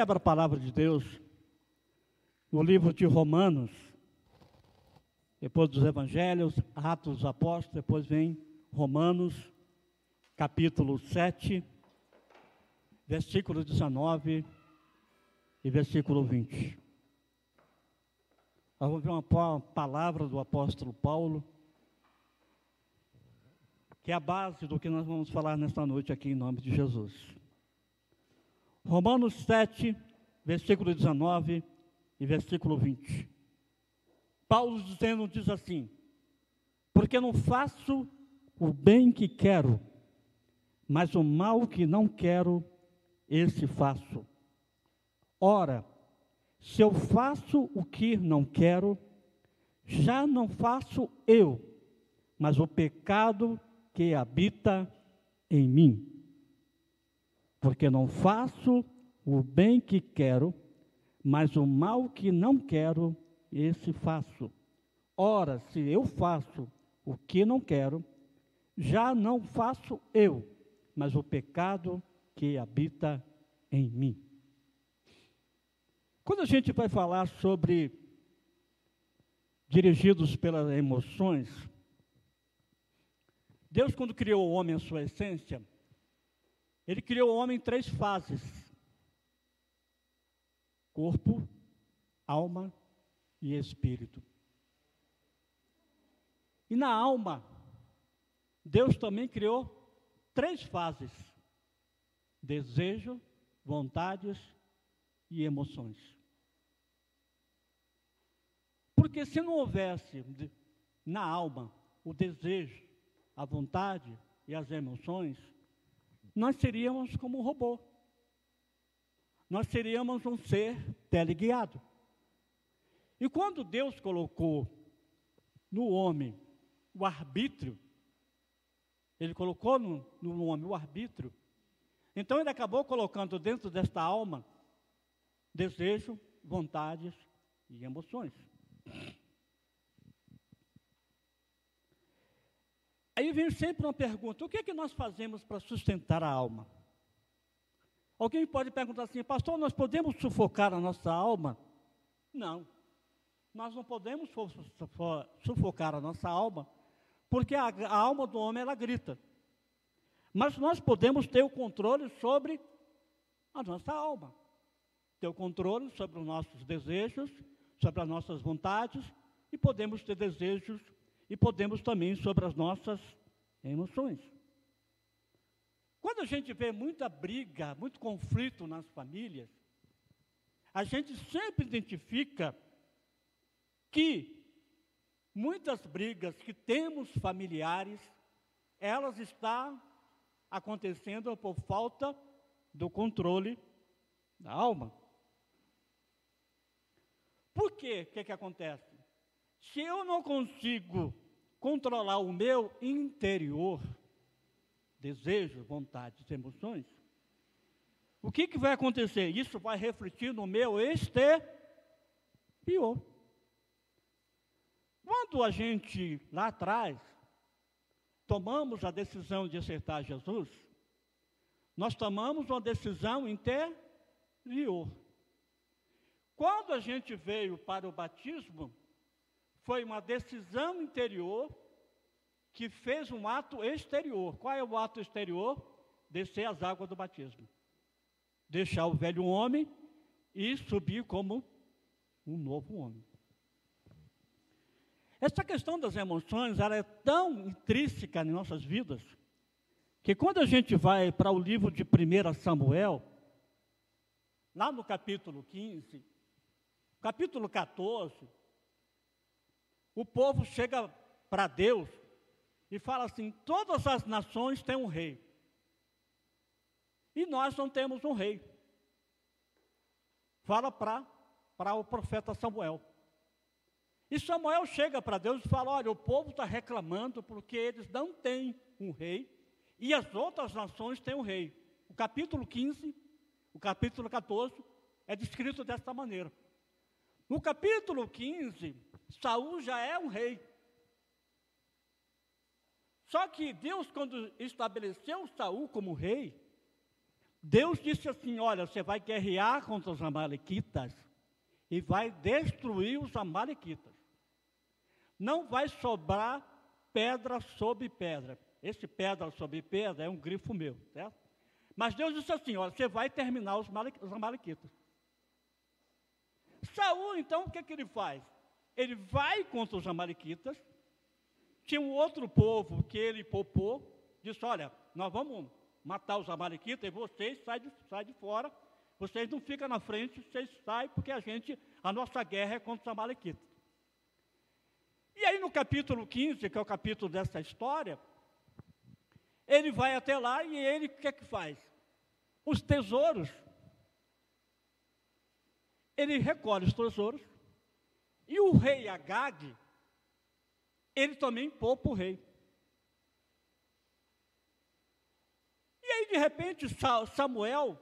Você a palavra de Deus no livro de Romanos, depois dos Evangelhos, Atos dos Apóstolos, depois vem Romanos, capítulo 7, versículo 19 e versículo 20. Nós vamos ver uma palavra do apóstolo Paulo, que é a base do que nós vamos falar nesta noite aqui em nome de Jesus. Romanos 7, versículo 19 e versículo 20. Paulo dizendo, diz assim: Porque não faço o bem que quero, mas o mal que não quero, esse faço. Ora, se eu faço o que não quero, já não faço eu, mas o pecado que habita em mim. Porque não faço o bem que quero, mas o mal que não quero, esse faço. Ora, se eu faço o que não quero, já não faço eu, mas o pecado que habita em mim. Quando a gente vai falar sobre dirigidos pelas emoções, Deus, quando criou o homem em sua essência, ele criou o homem em três fases: corpo, alma e espírito. E na alma, Deus também criou três fases: desejo, vontades e emoções. Porque se não houvesse na alma o desejo, a vontade e as emoções, nós seríamos como um robô. Nós seríamos um ser teleguiado. E quando Deus colocou no homem o arbítrio, ele colocou no, no homem o arbítrio, então ele acabou colocando dentro desta alma desejo, vontades e emoções. Aí vem sempre uma pergunta: o que é que nós fazemos para sustentar a alma? Alguém pode perguntar assim, pastor, nós podemos sufocar a nossa alma? Não, nós não podemos sufocar a nossa alma, porque a, a alma do homem ela grita. Mas nós podemos ter o controle sobre a nossa alma, ter o controle sobre os nossos desejos, sobre as nossas vontades, e podemos ter desejos e podemos também sobre as nossas emoções. Quando a gente vê muita briga, muito conflito nas famílias, a gente sempre identifica que muitas brigas que temos familiares, elas estão acontecendo por falta do controle da alma. Por quê? O que, que acontece? Se eu não consigo controlar o meu interior, desejos, vontades, emoções, o que, que vai acontecer? Isso vai refletir no meu exterior. Quando a gente, lá atrás, tomamos a decisão de aceitar Jesus, nós tomamos uma decisão interior. Quando a gente veio para o batismo, foi uma decisão interior que fez um ato exterior. Qual é o ato exterior? Descer as águas do batismo. Deixar o velho homem e subir como um novo homem. Essa questão das emoções, ela é tão intrínseca em nossas vidas, que quando a gente vai para o livro de 1 Samuel, lá no capítulo 15, capítulo 14, o povo chega para Deus e fala assim: todas as nações têm um rei. E nós não temos um rei. Fala para o profeta Samuel. E Samuel chega para Deus e fala: Olha, o povo está reclamando porque eles não têm um rei e as outras nações têm um rei. O capítulo 15, o capítulo 14 é descrito desta maneira. No capítulo 15, Saul já é um rei. Só que Deus, quando estabeleceu Saul como rei, Deus disse assim: Olha, você vai guerrear contra os Amalequitas e vai destruir os Amalequitas. Não vai sobrar pedra sobre pedra. Esse pedra sobre pedra é um grifo meu, certo? Mas Deus disse assim: Olha, você vai terminar os, Amalequitas. Saul, então, o que, é que ele faz? Ele vai contra os Amalequitas. Tinha um outro povo que ele poupou, disse: Olha, nós vamos matar os amalequitas, e vocês saem de, saem de fora, vocês não ficam na frente, vocês saem, porque a gente, a nossa guerra é contra os amalequitas. E aí no capítulo 15, que é o capítulo dessa história, ele vai até lá e ele o que é que faz? Os tesouros. Ele recolhe os tesouros. E o rei Agag, ele também poupa o rei. E aí, de repente, Samuel,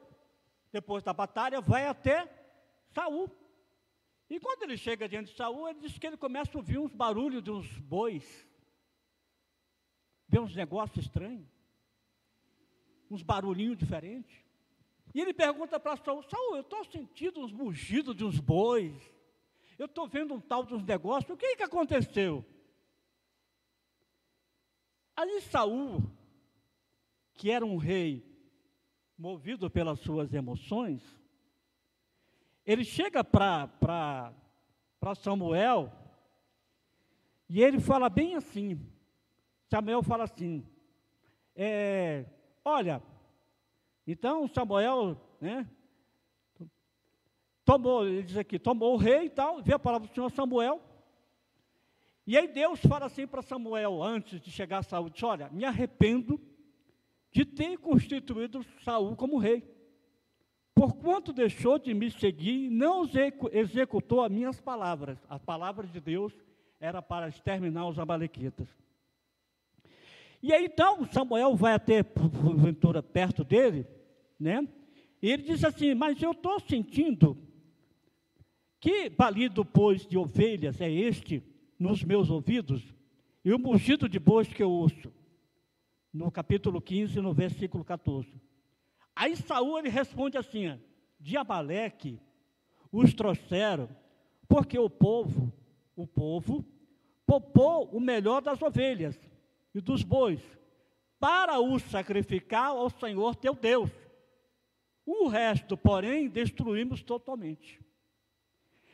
depois da batalha, vai até Saul. E quando ele chega diante de Saul, ele diz que ele começa a ouvir uns barulhos de uns bois, vê uns negócios estranhos, uns barulhinhos diferentes. E ele pergunta para Saul, Saul, eu estou sentindo uns mugidos de uns bois, eu estou vendo um tal uns negócios, o que, que aconteceu? Aí Saul que era um rei movido pelas suas emoções, ele chega para Samuel e ele fala bem assim. Samuel fala assim: é, Olha, então Samuel, né? Tomou, ele diz aqui, tomou o rei e tal, vê a palavra do Senhor Samuel. E aí Deus fala assim para Samuel, antes de chegar a Saúl, diz, olha, me arrependo de ter constituído Saul como rei. Porquanto deixou de me seguir e não executou as minhas palavras. As palavras de Deus era para exterminar os amalequitas. E aí então Samuel vai até porventura perto dele, né? E ele diz assim: Mas eu estou sentindo que balido, pois, de ovelhas é este nos meus ouvidos, e o mugido de bois que eu ouço no capítulo 15, no versículo 14. Aí Saul ele responde assim: de Amaleque os trouxeram, porque o povo, o povo, poupou o melhor das ovelhas e dos bois, para o sacrificar ao Senhor teu Deus. O resto, porém, destruímos totalmente.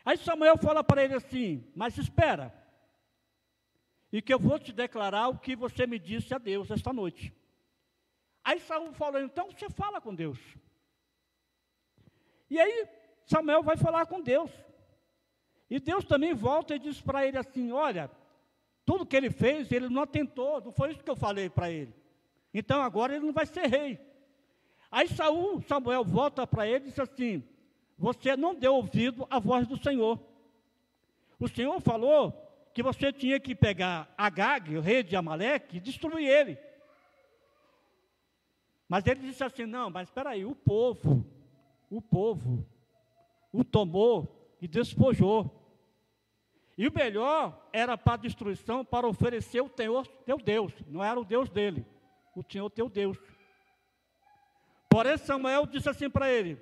Aí Samuel fala para ele assim: Mas espera, e que eu vou te declarar o que você me disse a Deus esta noite. Aí Saul falou, então você fala com Deus. E aí Samuel vai falar com Deus. E Deus também volta e diz para ele assim: olha, tudo que ele fez, ele não atentou, não foi isso que eu falei para ele. Então agora ele não vai ser rei. Aí Saul, Samuel volta para ele e diz assim: Você não deu ouvido à voz do Senhor. O Senhor falou que você tinha que pegar Agag, o rei de Amaleque, e destruir ele. Mas ele disse assim: não, mas espera aí, o povo, o povo, o tomou e despojou. E o melhor era para a destruição, para oferecer o teu, teu Deus, não era o Deus dele, o Senhor teu Deus. Porém, Samuel disse assim para ele: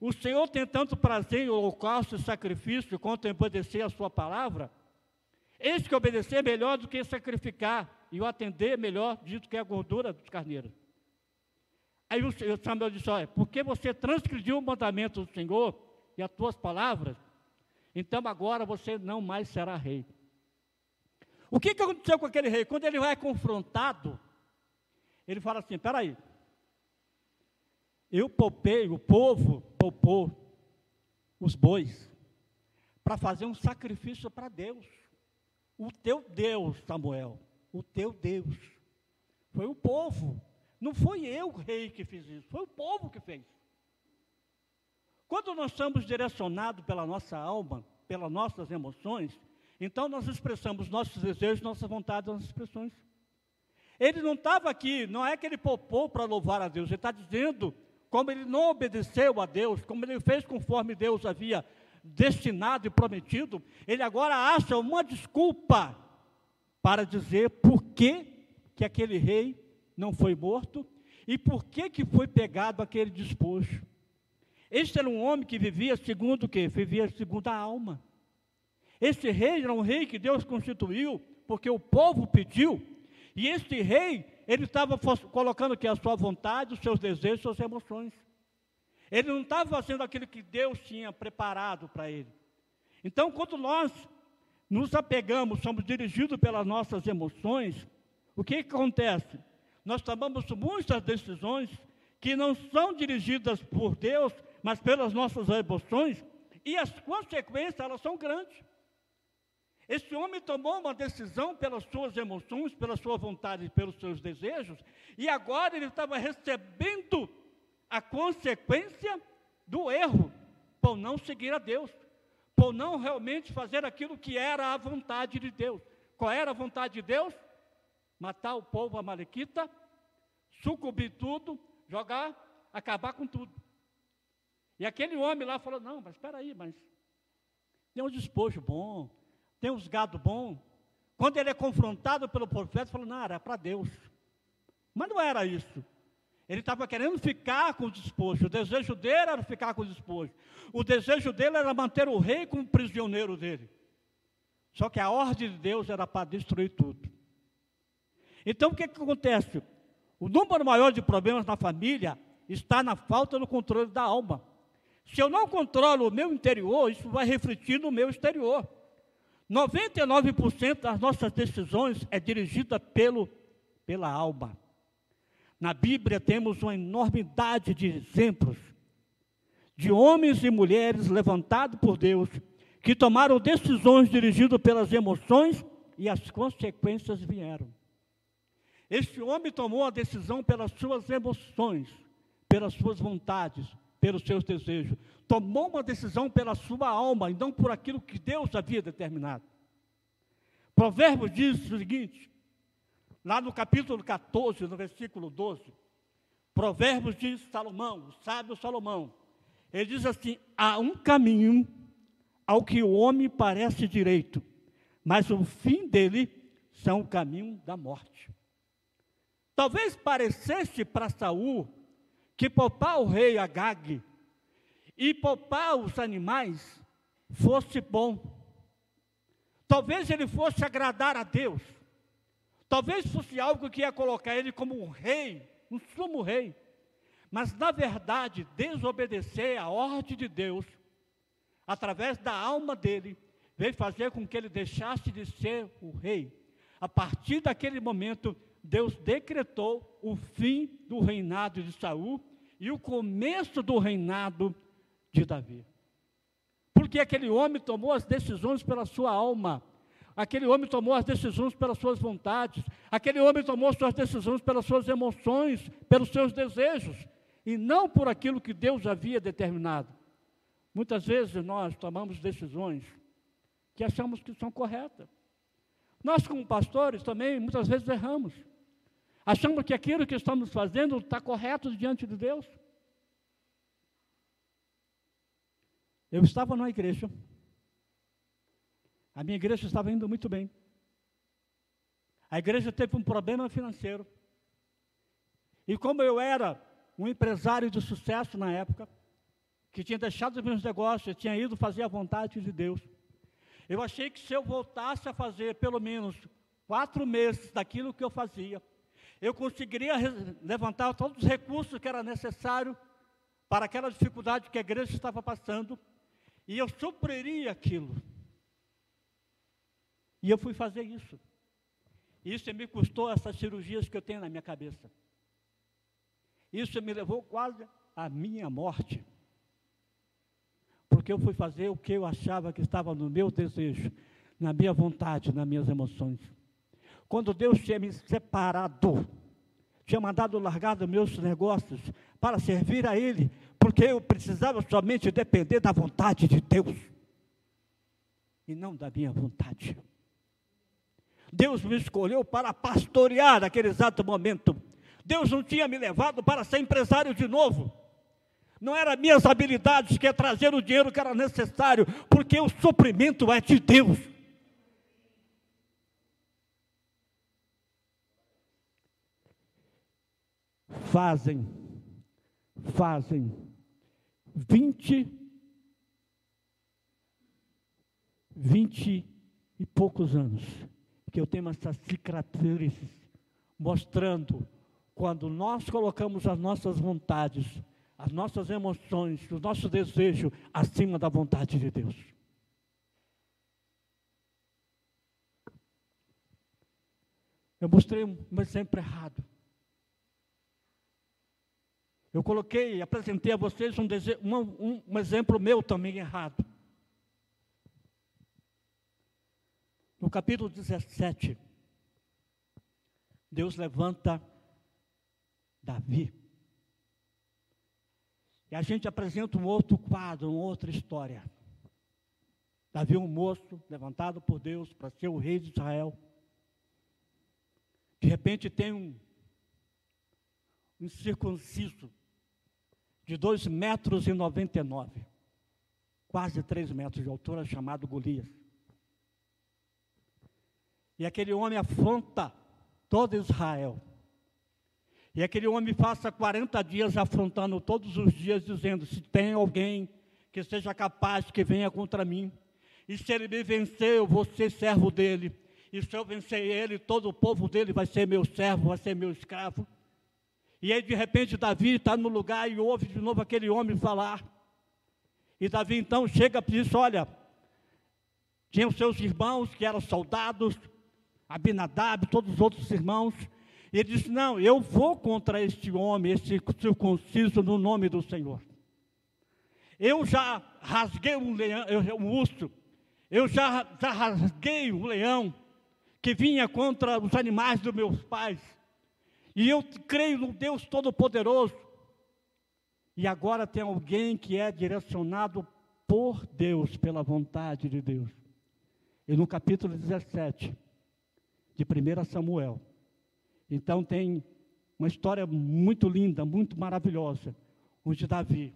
O Senhor tem tanto prazer em holocausto e sacrifício quanto em obedecer a sua palavra? Eis que obedecer é melhor do que sacrificar, e o atender é melhor do que a gordura dos carneiros. Aí o Samuel disse: Olha, porque você transgrediu o mandamento do Senhor e as tuas palavras, então agora você não mais será rei. O que, que aconteceu com aquele rei? Quando ele vai confrontado, ele fala assim: peraí, eu poupei, o povo poupou os bois para fazer um sacrifício para Deus. O teu Deus, Samuel, o teu Deus. Foi o povo. Não foi eu, rei, que fiz isso, foi o povo que fez. Quando nós somos direcionados pela nossa alma, pelas nossas emoções, então nós expressamos nossos desejos, nossas vontades, nossas expressões. Ele não estava aqui, não é que ele poupou para louvar a Deus, ele está dizendo como ele não obedeceu a Deus, como ele fez conforme Deus havia destinado e prometido, ele agora acha uma desculpa para dizer por que, que aquele rei não foi morto E por que que foi pegado aquele despojo? Este era um homem que vivia segundo o quê? Vivia segundo a alma. Este rei era um rei que Deus constituiu, porque o povo pediu. E este rei, ele estava colocando aqui a sua vontade, os seus desejos, suas emoções. Ele não estava fazendo aquilo que Deus tinha preparado para ele. Então, quando nós nos apegamos, somos dirigidos pelas nossas emoções, o que, que acontece? Nós tomamos muitas decisões que não são dirigidas por Deus, mas pelas nossas emoções, e as consequências, elas são grandes. Esse homem tomou uma decisão pelas suas emoções, pela sua vontade e pelos seus desejos, e agora ele estava recebendo a consequência do erro, por não seguir a Deus, por não realmente fazer aquilo que era a vontade de Deus. Qual era a vontade de Deus? Matar o povo amalequita, sucumbir tudo, jogar, acabar com tudo. E aquele homem lá falou: Não, mas espera aí, mas tem um despojo bom, tem uns gado bom. Quando ele é confrontado pelo profeta, falou: Não, era para Deus. Mas não era isso. Ele estava querendo ficar com o despojo. O desejo dele era ficar com o despojo. O desejo dele era manter o rei como prisioneiro dele. Só que a ordem de Deus era para destruir tudo. Então o que, que acontece? O número maior de problemas na família está na falta do controle da alma. Se eu não controlo o meu interior, isso vai refletir no meu exterior. 99% das nossas decisões é dirigida pelo, pela alma. Na Bíblia temos uma enormidade de exemplos de homens e mulheres levantados por Deus que tomaram decisões dirigidas pelas emoções e as consequências vieram. Este homem tomou a decisão pelas suas emoções, pelas suas vontades, pelos seus desejos. Tomou uma decisão pela sua alma e não por aquilo que Deus havia determinado. Provérbios diz o seguinte, lá no capítulo 14, no versículo 12. Provérbios diz Salomão, o sábio Salomão. Ele diz assim: há um caminho ao que o homem parece direito, mas o fim dele são o caminho da morte. Talvez parecesse para Saul que poupar o rei Agag e poupar os animais fosse bom. Talvez ele fosse agradar a Deus. Talvez fosse algo que ia colocar ele como um rei, um sumo rei. Mas, na verdade, desobedecer a ordem de Deus, através da alma dele, veio fazer com que ele deixasse de ser o rei. A partir daquele momento, Deus decretou o fim do reinado de Saul e o começo do reinado de Davi. Porque aquele homem tomou as decisões pela sua alma, aquele homem tomou as decisões pelas suas vontades, aquele homem tomou suas decisões pelas suas emoções, pelos seus desejos, e não por aquilo que Deus havia determinado. Muitas vezes nós tomamos decisões que achamos que são corretas. Nós, como pastores, também muitas vezes erramos. Achamos que aquilo que estamos fazendo está correto diante de Deus. Eu estava numa igreja. A minha igreja estava indo muito bem. A igreja teve um problema financeiro. E como eu era um empresário de sucesso na época, que tinha deixado os meus negócios, tinha ido fazer a vontade de Deus, eu achei que se eu voltasse a fazer pelo menos quatro meses daquilo que eu fazia, eu conseguiria levantar todos os recursos que era necessário para aquela dificuldade que a igreja estava passando, e eu supriria aquilo. E eu fui fazer isso. Isso me custou essas cirurgias que eu tenho na minha cabeça. Isso me levou quase à minha morte. Porque eu fui fazer o que eu achava que estava no meu desejo, na minha vontade, nas minhas emoções. Quando Deus tinha me separado, tinha mandado largar dos meus negócios para servir a Ele, porque eu precisava somente depender da vontade de Deus e não da minha vontade. Deus me escolheu para pastorear naquele exato momento. Deus não tinha me levado para ser empresário de novo. Não eram minhas habilidades que ia trazer o dinheiro que era necessário, porque o suprimento é de Deus. Fazem, fazem vinte, vinte e poucos anos que eu tenho essas cicatrizes mostrando quando nós colocamos as nossas vontades, as nossas emoções, o nosso desejo acima da vontade de Deus. Eu mostrei um, exemplo errado. Eu coloquei, apresentei a vocês um, um, um exemplo meu também errado. No capítulo 17, Deus levanta Davi. E a gente apresenta um outro quadro, uma outra história. Davi, um moço levantado por Deus para ser o rei de Israel. De repente tem um, um circunciso de 2 metros e 99, quase 3 metros de altura, chamado Golias. E aquele homem afronta todo Israel. E aquele homem passa 40 dias afrontando todos os dias, dizendo: se tem alguém que seja capaz que venha contra mim, e se ele me vencer, eu vou ser servo dele. E se eu vencer ele, todo o povo dele vai ser meu servo, vai ser meu escravo. E aí, de repente, Davi está no lugar e ouve de novo aquele homem falar. E Davi então chega e diz: Olha, tinha os seus irmãos que eram soldados, Abinadab, todos os outros irmãos, e ele disse: Não, eu vou contra este homem, este circunciso, no nome do Senhor. Eu já rasguei um, leão, um urso, eu já, já rasguei um leão que vinha contra os animais dos meus pais. E eu creio no Deus Todo-Poderoso. E agora tem alguém que é direcionado por Deus, pela vontade de Deus. E no capítulo 17 de 1 Samuel, então tem uma história muito linda, muito maravilhosa, onde Davi,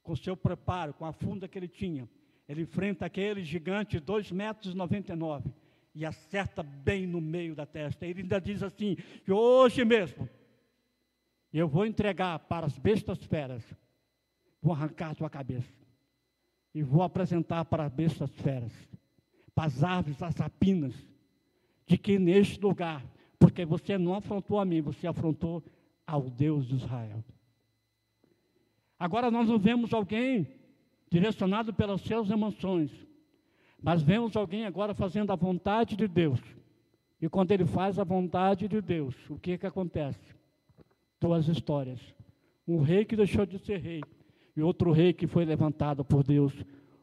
com seu preparo, com a funda que ele tinha, ele enfrenta aquele gigante de 2 metros e 99 e acerta bem no meio da testa. Ele ainda diz assim: que hoje mesmo eu vou entregar para as bestas feras, vou arrancar tua cabeça e vou apresentar para as bestas feras, para as aves, as rapinas, de que neste lugar porque você não afrontou a mim, você afrontou ao Deus de Israel. Agora nós não vemos alguém direcionado pelas suas emoções, mas vemos alguém agora fazendo a vontade de Deus. E quando ele faz a vontade de Deus, o que que acontece? Duas histórias. Um rei que deixou de ser rei e outro rei que foi levantado por Deus,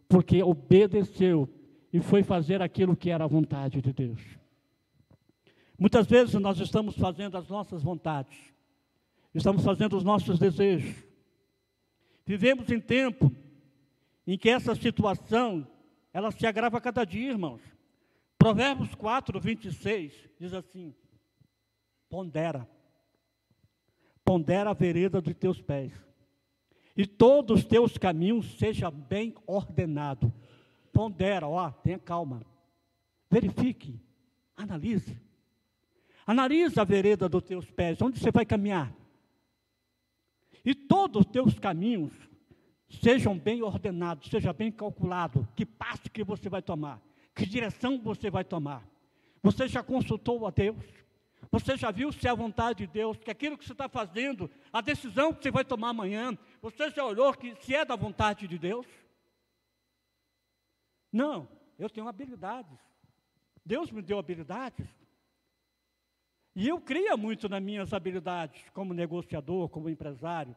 porque obedeceu e foi fazer aquilo que era a vontade de Deus. Muitas vezes nós estamos fazendo as nossas vontades, estamos fazendo os nossos desejos. Vivemos em tempo em que essa situação, ela se agrava a cada dia, irmãos. Provérbios 4, 26 diz assim: Pondera, pondera a vereda dos teus pés, e todos os teus caminhos seja bem ordenado. Pondera, ó, tenha calma, verifique, analise. Analisa a vereda dos teus pés, onde você vai caminhar. E todos os teus caminhos sejam bem ordenados, seja bem calculado, que passo que você vai tomar, que direção você vai tomar. Você já consultou a Deus? Você já viu se é a vontade de Deus, que aquilo que você está fazendo, a decisão que você vai tomar amanhã, você já olhou que se é da vontade de Deus? Não, eu tenho habilidades. Deus me deu habilidades. E eu cria muito nas minhas habilidades como negociador, como empresário,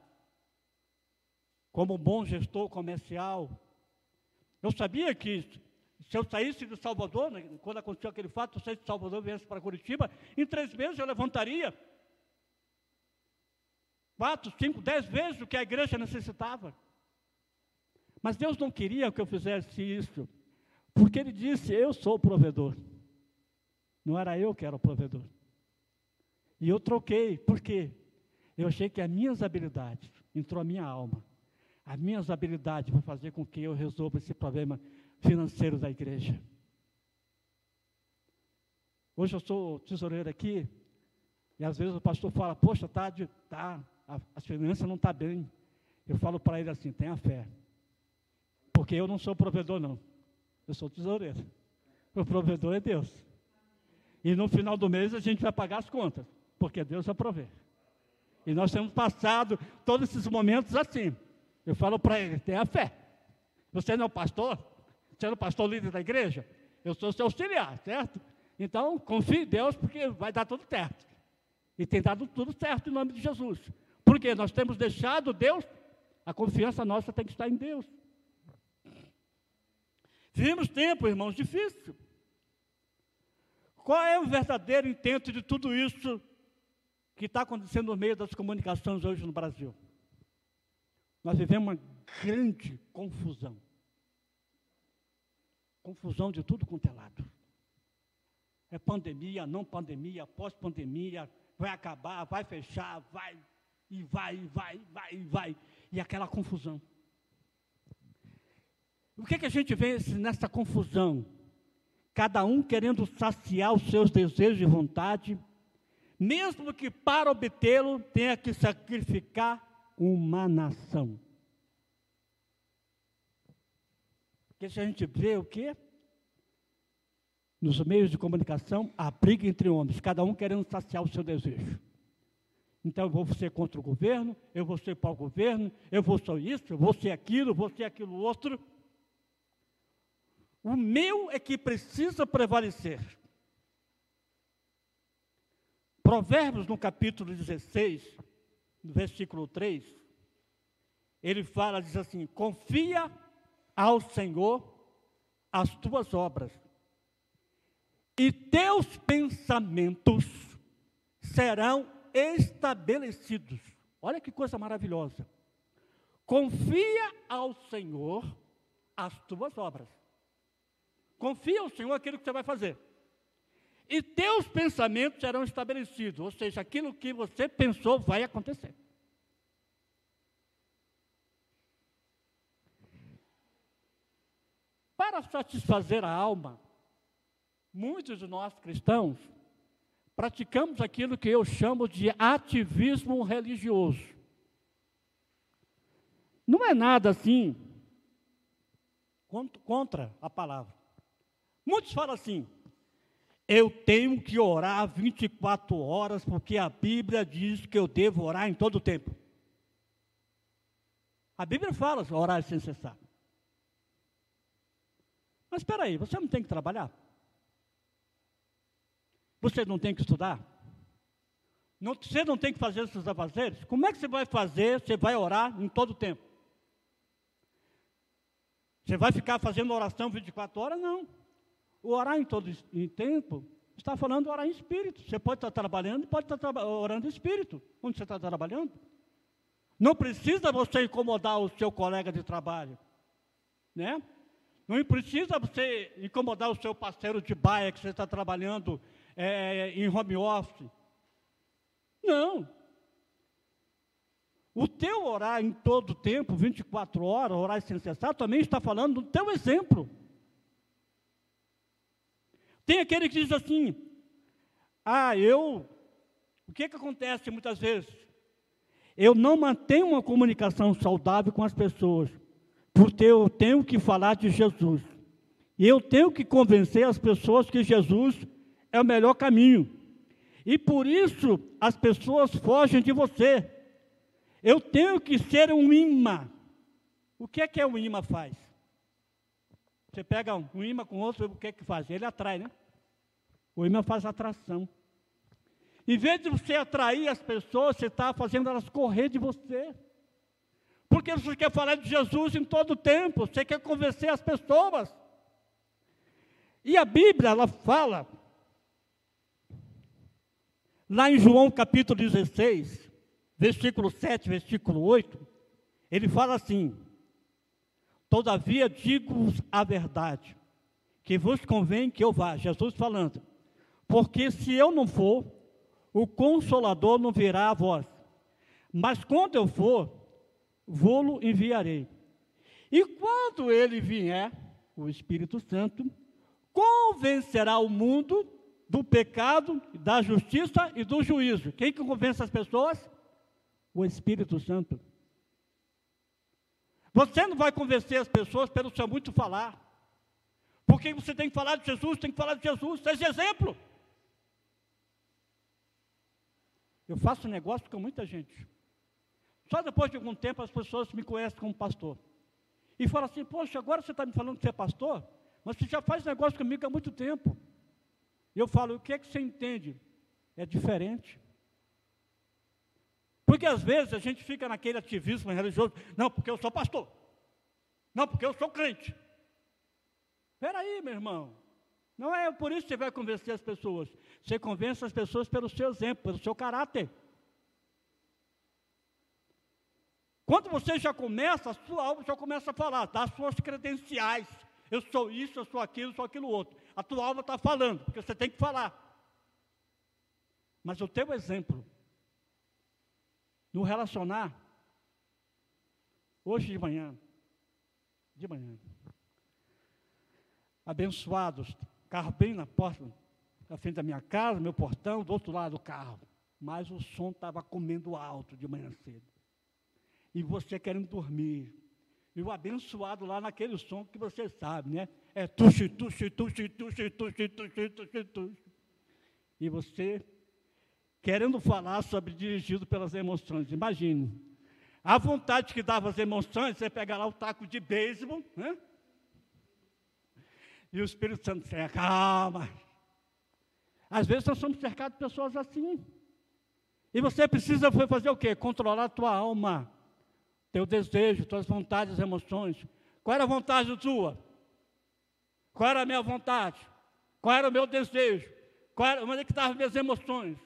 como bom gestor comercial. Eu sabia que se eu saísse de Salvador, né, quando aconteceu aquele fato, eu saísse de Salvador e viesse para Curitiba, em três meses eu levantaria quatro, cinco, dez vezes o que a igreja necessitava. Mas Deus não queria que eu fizesse isso, porque Ele disse: Eu sou o provedor. Não era eu que era o provedor. E eu troquei, por quê? Eu achei que as minhas habilidades, entrou a minha alma, as minhas habilidades vão fazer com que eu resolva esse problema financeiro da igreja. Hoje eu sou tesoureiro aqui, e às vezes o pastor fala, poxa, está tá, a, as finanças não estão tá bem. Eu falo para ele assim, tenha fé. Porque eu não sou provedor, não. Eu sou tesoureiro. O provedor é Deus. E no final do mês a gente vai pagar as contas, porque Deus vai prover. E nós temos passado todos esses momentos assim. Eu falo para ele, tenha fé. Você não é pastor? Você não é o pastor líder da igreja? Eu sou seu auxiliar, certo? Então, confie em Deus, porque vai dar tudo certo. E tem dado tudo certo em nome de Jesus. Porque nós temos deixado Deus, a confiança nossa tem que estar em Deus. Vivemos tempo, irmãos, difícil. Qual é o verdadeiro intento de tudo isso que está acontecendo no meio das comunicações hoje no Brasil? Nós vivemos uma grande confusão. Confusão de tudo quanto é lado. É pandemia, não pandemia, pós-pandemia, vai acabar, vai fechar, vai, e vai, e vai, e vai, e vai. E aquela confusão. O que, que a gente vê nessa confusão? Cada um querendo saciar os seus desejos e vontade, mesmo que para obtê-lo tenha que sacrificar uma nação. Porque se a gente vê o quê? Nos meios de comunicação, a briga entre homens, cada um querendo saciar o seu desejo. Então eu vou ser contra o governo, eu vou ser para o governo, eu vou ser isso, eu vou ser aquilo, eu vou ser aquilo outro. O meu é que precisa prevalecer. Provérbios, no capítulo 16, no versículo 3, ele fala, diz assim: confia ao Senhor as tuas obras, e teus pensamentos serão estabelecidos. Olha que coisa maravilhosa. Confia ao Senhor as tuas obras. Confia ao Senhor aquilo que você vai fazer. E teus pensamentos serão estabelecidos, ou seja, aquilo que você pensou vai acontecer. Para satisfazer a alma, muitos de nós cristãos praticamos aquilo que eu chamo de ativismo religioso. Não é nada assim contra a palavra. Muitos falam assim: eu tenho que orar 24 horas, porque a Bíblia diz que eu devo orar em todo o tempo. A Bíblia fala orar sem cessar. Mas espera aí, você não tem que trabalhar? Você não tem que estudar? Não, você não tem que fazer esses afazeres? Como é que você vai fazer? Você vai orar em todo o tempo? Você vai ficar fazendo oração 24 horas? Não. O orar em todo em tempo está falando orar em espírito. Você pode estar trabalhando e pode estar orando em espírito, onde você está trabalhando. Não precisa você incomodar o seu colega de trabalho, né? Não precisa você incomodar o seu parceiro de baia que você está trabalhando é, em home office. Não. O teu orar em todo tempo, 24 horas, orar sem cessar, também está falando do teu exemplo. Tem aquele que diz assim: Ah, eu. O que, que acontece muitas vezes? Eu não mantenho uma comunicação saudável com as pessoas porque eu tenho que falar de Jesus. E eu tenho que convencer as pessoas que Jesus é o melhor caminho. E por isso as pessoas fogem de você. Eu tenho que ser um imã. O que é que é um imã faz? Você pega um imã com outro, o que é que faz? Ele atrai, né? O imã faz atração. Em vez de você atrair as pessoas, você está fazendo elas correr de você. Porque você quer falar de Jesus em todo o tempo, você quer convencer as pessoas. E a Bíblia, ela fala, lá em João capítulo 16, versículo 7, versículo 8, ele fala assim: Todavia digo-vos a verdade, que vos convém que eu vá, Jesus falando, porque se eu não for, o consolador não virá a vós. Mas quando eu for, vou-lo enviarei. E quando ele vier, o Espírito Santo, convencerá o mundo do pecado, da justiça e do juízo. Quem que convence as pessoas? o Espírito Santo. Você não vai convencer as pessoas pelo seu muito falar. Porque você tem que falar de Jesus, tem que falar de Jesus, seja exemplo. Eu faço negócio com muita gente. Só depois de algum tempo as pessoas me conhecem como pastor. E falam assim, poxa, agora você está me falando que você é pastor? Mas você já faz negócio comigo há muito tempo. E eu falo, o que é que você entende? É diferente. Porque às vezes a gente fica naquele ativismo religioso, não, porque eu sou pastor. Não, porque eu sou crente. Espera aí, meu irmão. Não é por isso que você vai convencer as pessoas. Você convence as pessoas pelo seu exemplo, pelo seu caráter. Quando você já começa, a sua alma já começa a falar, das suas credenciais. Eu sou isso, eu sou aquilo, eu sou aquilo outro. A tua alma está falando, porque você tem que falar. Mas o teu exemplo, no relacionar, hoje de manhã, de manhã, abençoados, carro bem na porta, na frente da minha casa, meu portão, do outro lado do carro. Mas o som estava comendo alto de manhã cedo. E você querendo dormir. E o abençoado lá naquele som que você sabe, né? É tuxi, tuxi, tuxi, tuxi, tuxi, tuxi, tuxi, tuxi. E você querendo falar sobre dirigido pelas emoções. Imagine. A vontade que dava as emoções, você pega lá o taco de beisebol, né? E o Espírito Santo diz, calma. Às vezes nós somos cercados de pessoas assim. E você precisa fazer o quê? Controlar a tua alma teu desejo, tuas vontades, emoções. Qual era a vontade tua? Qual era a minha vontade? Qual era o meu desejo? Qual era, onde é que estavam as minhas emoções?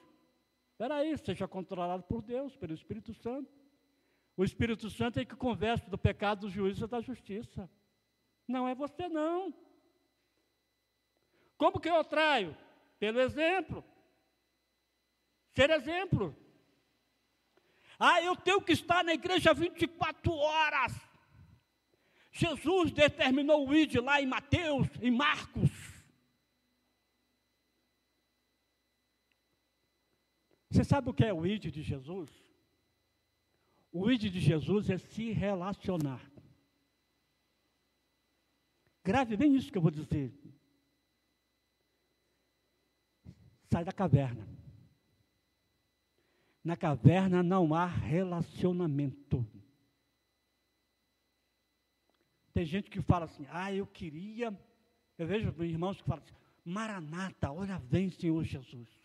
Espera aí, seja controlado por Deus, pelo Espírito Santo. O Espírito Santo é que conversa do pecado, do juízo e da justiça. Não é você, não. Como que eu traio? Pelo exemplo. Ser exemplo. Ah, eu tenho que estar na igreja 24 horas. Jesus determinou o ID lá em Mateus, em Marcos. Você sabe o que é o ID de Jesus? O ID de Jesus é se relacionar. Grave bem isso que eu vou dizer. Sai da caverna. Na caverna não há relacionamento. Tem gente que fala assim, ah, eu queria. Eu vejo irmãos que falam assim, Maranata, olha, vem, Senhor Jesus.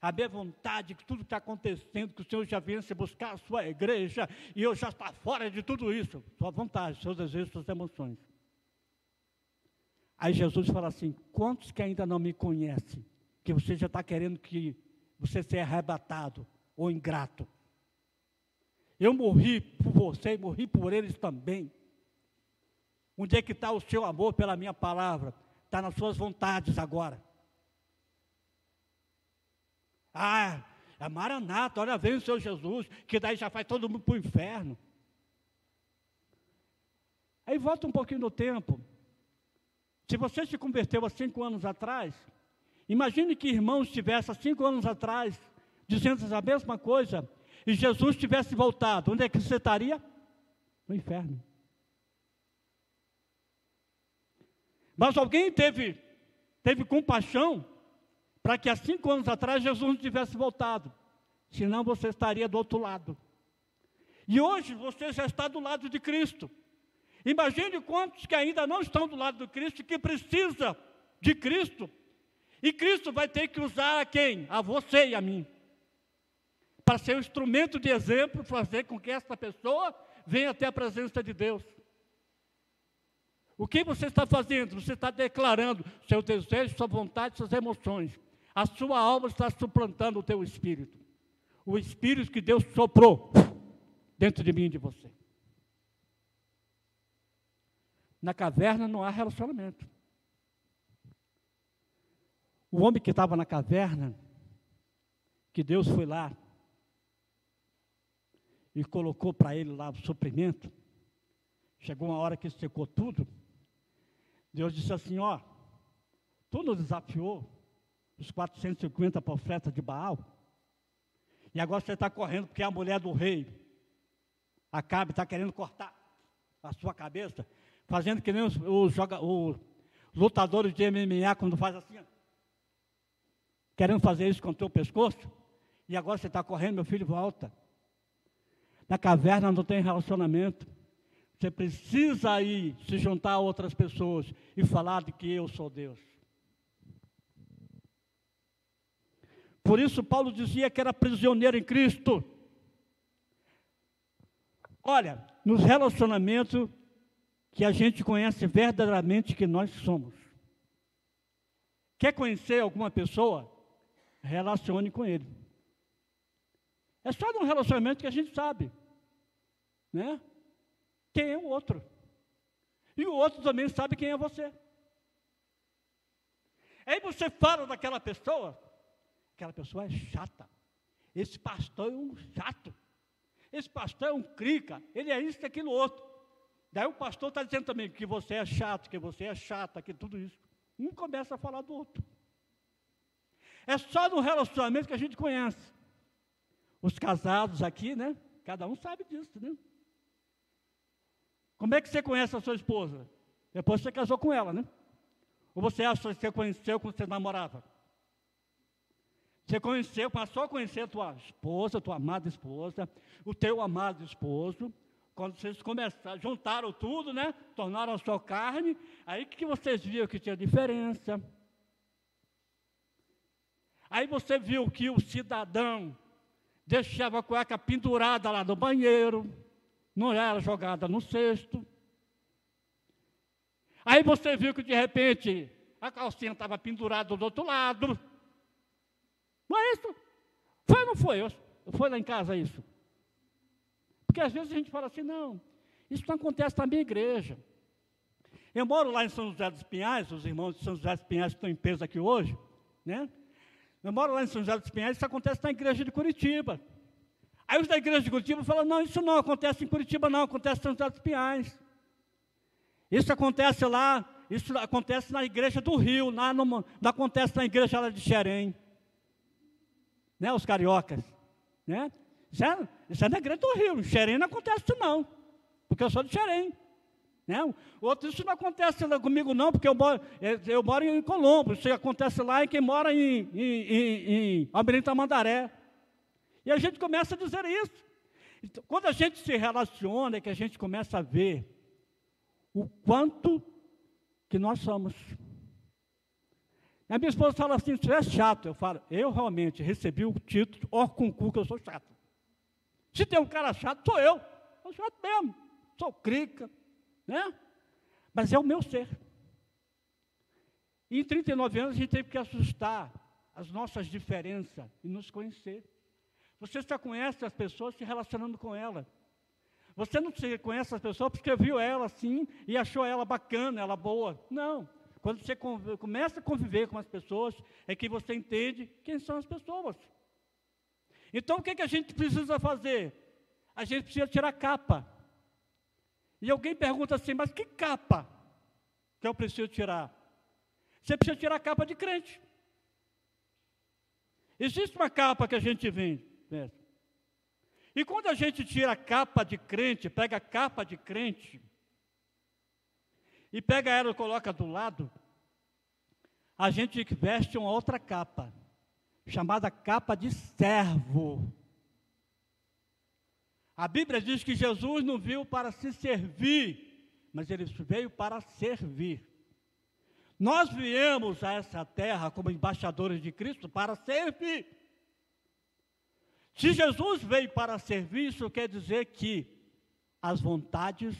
A minha vontade que tudo está acontecendo, que o Senhor já venha se buscar a sua igreja, e eu já estou fora de tudo isso. Sua vontade, seus desejos, suas emoções. Aí Jesus fala assim: quantos que ainda não me conhecem, que você já está querendo que você seja arrebatado? ou ingrato. Eu morri por você e morri por eles também. Onde é que está o seu amor pela minha palavra? Está nas suas vontades agora. Ah, é Maranata, olha, vem o Senhor Jesus, que daí já faz todo mundo para o inferno. Aí volta um pouquinho no tempo. Se você se converteu há cinco anos atrás, imagine que irmãos estivesse há cinco anos atrás dizendo a mesma coisa, e Jesus tivesse voltado, onde é que você estaria? No inferno. Mas alguém teve, teve compaixão para que há cinco anos atrás Jesus não tivesse voltado. Senão você estaria do outro lado. E hoje você já está do lado de Cristo. Imagine quantos que ainda não estão do lado de Cristo, que precisa de Cristo. E Cristo vai ter que usar a quem? A você e a mim para ser um instrumento de exemplo, fazer com que essa pessoa venha até a presença de Deus. O que você está fazendo? Você está declarando seu desejo, sua vontade, suas emoções. A sua alma está suplantando o teu espírito. O espírito que Deus soprou dentro de mim e de você. Na caverna não há relacionamento. O homem que estava na caverna, que Deus foi lá e colocou para ele lá o suprimento. Chegou uma hora que secou tudo. Deus disse assim: Ó, tu nos desafiou os 450 profetas de Baal. E agora você está correndo porque a mulher do rei, Acabe, está querendo cortar a sua cabeça, fazendo que nem os, os, joga, os lutadores de MMA quando faz assim, querendo fazer isso com o teu pescoço. E agora você está correndo, meu filho, volta. Na caverna não tem relacionamento. Você precisa ir se juntar a outras pessoas e falar de que eu sou Deus. Por isso, Paulo dizia que era prisioneiro em Cristo. Olha, nos relacionamentos que a gente conhece verdadeiramente que nós somos. Quer conhecer alguma pessoa? Relacione com ele. É só num relacionamento que a gente sabe, né? Quem é o outro. E o outro também sabe quem é você. Aí você fala daquela pessoa, aquela pessoa é chata. Esse pastor é um chato. Esse pastor é um crica. Ele é isso e aquilo outro. Daí o pastor está dizendo também que você é chato, que você é chata, que tudo isso. Um começa a falar do outro. É só no relacionamento que a gente conhece. Os casados aqui, né? Cada um sabe disso, né? Como é que você conhece a sua esposa? Depois você casou com ela, né? Ou você acha que você conheceu quando você namorava? Você conheceu, passou a conhecer a tua esposa, tua amada esposa, o teu amado esposo. Quando vocês começaram, juntaram tudo, né? Tornaram a sua carne, aí que vocês viram que tinha diferença. Aí você viu que o cidadão deixava a cueca pendurada lá no banheiro, não era jogada no cesto. Aí você viu que de repente a calcinha estava pendurada do outro lado. Não é isso? Foi ou não foi? Foi lá em casa isso? Porque às vezes a gente fala assim, não, isso não acontece na minha igreja. Eu moro lá em São José dos Pinhais, os irmãos de São José dos Pinhais estão em peso aqui hoje, né? Eu moro lá em São José dos Pinhais, isso acontece na igreja de Curitiba. Aí os da igreja de Curitiba falam, não, isso não acontece em Curitiba, não, acontece em São José dos Pinhais. Isso acontece lá, isso acontece na igreja do Rio, lá no, não acontece na igreja lá de Xerém né, os cariocas, né? Isso é, isso é na igreja do Rio, em Xerém não acontece isso não, porque eu sou de Xerém. Né? Outro, isso não acontece comigo não, porque eu moro, eu moro em Colombo, isso acontece lá em quem mora em, em, em, em Almirante Tamandaré. E a gente começa a dizer isso. Então, quando a gente se relaciona, é que a gente começa a ver o quanto que nós somos. A minha esposa fala assim, você é chato. Eu falo, eu realmente recebi o título, com cu que eu sou chato. Se tem um cara chato, sou eu. Sou chato mesmo. Sou crica, né? Mas é o meu ser. Em 39 anos a gente teve que assustar as nossas diferenças e nos conhecer. Você só conhece as pessoas se relacionando com elas. Você não conhece as pessoas porque viu ela assim e achou ela bacana, ela boa. Não. Quando você começa a conviver com as pessoas, é que você entende quem são as pessoas. Então o que, que a gente precisa fazer? A gente precisa tirar capa. E alguém pergunta assim, mas que capa que eu preciso tirar? Você precisa tirar a capa de crente. Existe uma capa que a gente vende. E quando a gente tira a capa de crente, pega a capa de crente, e pega ela e coloca do lado, a gente veste uma outra capa, chamada capa de servo. A Bíblia diz que Jesus não veio para se servir, mas ele veio para servir. Nós viemos a essa terra como embaixadores de Cristo para servir. Se Jesus veio para servir, isso quer dizer que as vontades,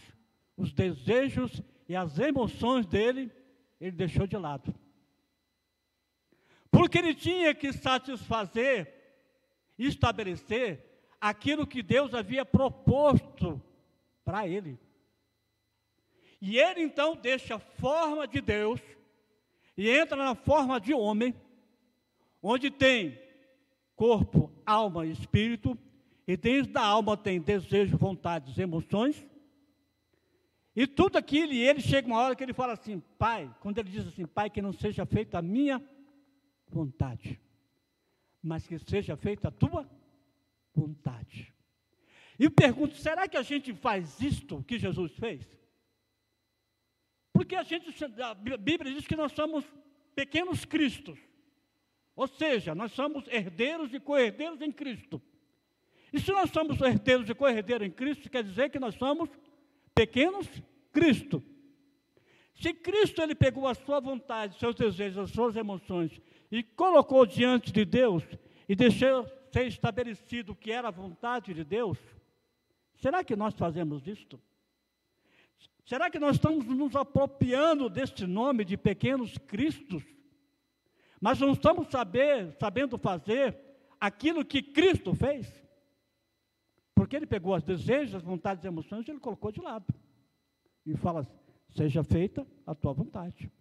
os desejos e as emoções dele, ele deixou de lado. Porque ele tinha que satisfazer estabelecer aquilo que Deus havia proposto para ele. E ele então deixa a forma de Deus e entra na forma de homem, onde tem corpo, alma e espírito, e dentro da alma tem desejo, vontades, emoções, e tudo aquilo, e ele chega uma hora que ele fala assim, pai, quando ele diz assim, pai, que não seja feita a minha vontade, mas que seja feita a tua vontade. E pergunto: será que a gente faz isto que Jesus fez? Porque a gente, a Bíblia diz que nós somos pequenos cristos. Ou seja, nós somos herdeiros e co-herdeiros em Cristo. E se nós somos herdeiros e co-herdeiros em Cristo, quer dizer que nós somos pequenos Cristo. Se Cristo ele pegou a sua vontade, seus desejos, as suas emoções e colocou diante de Deus e deixou ser estabelecido o que era a vontade de Deus, será que nós fazemos isto? Será que nós estamos nos apropriando deste nome de pequenos cristos? Mas não estamos saber, sabendo fazer aquilo que Cristo fez? Porque ele pegou os desejos, as vontades e as emoções e ele colocou de lado. E fala, seja feita a tua vontade.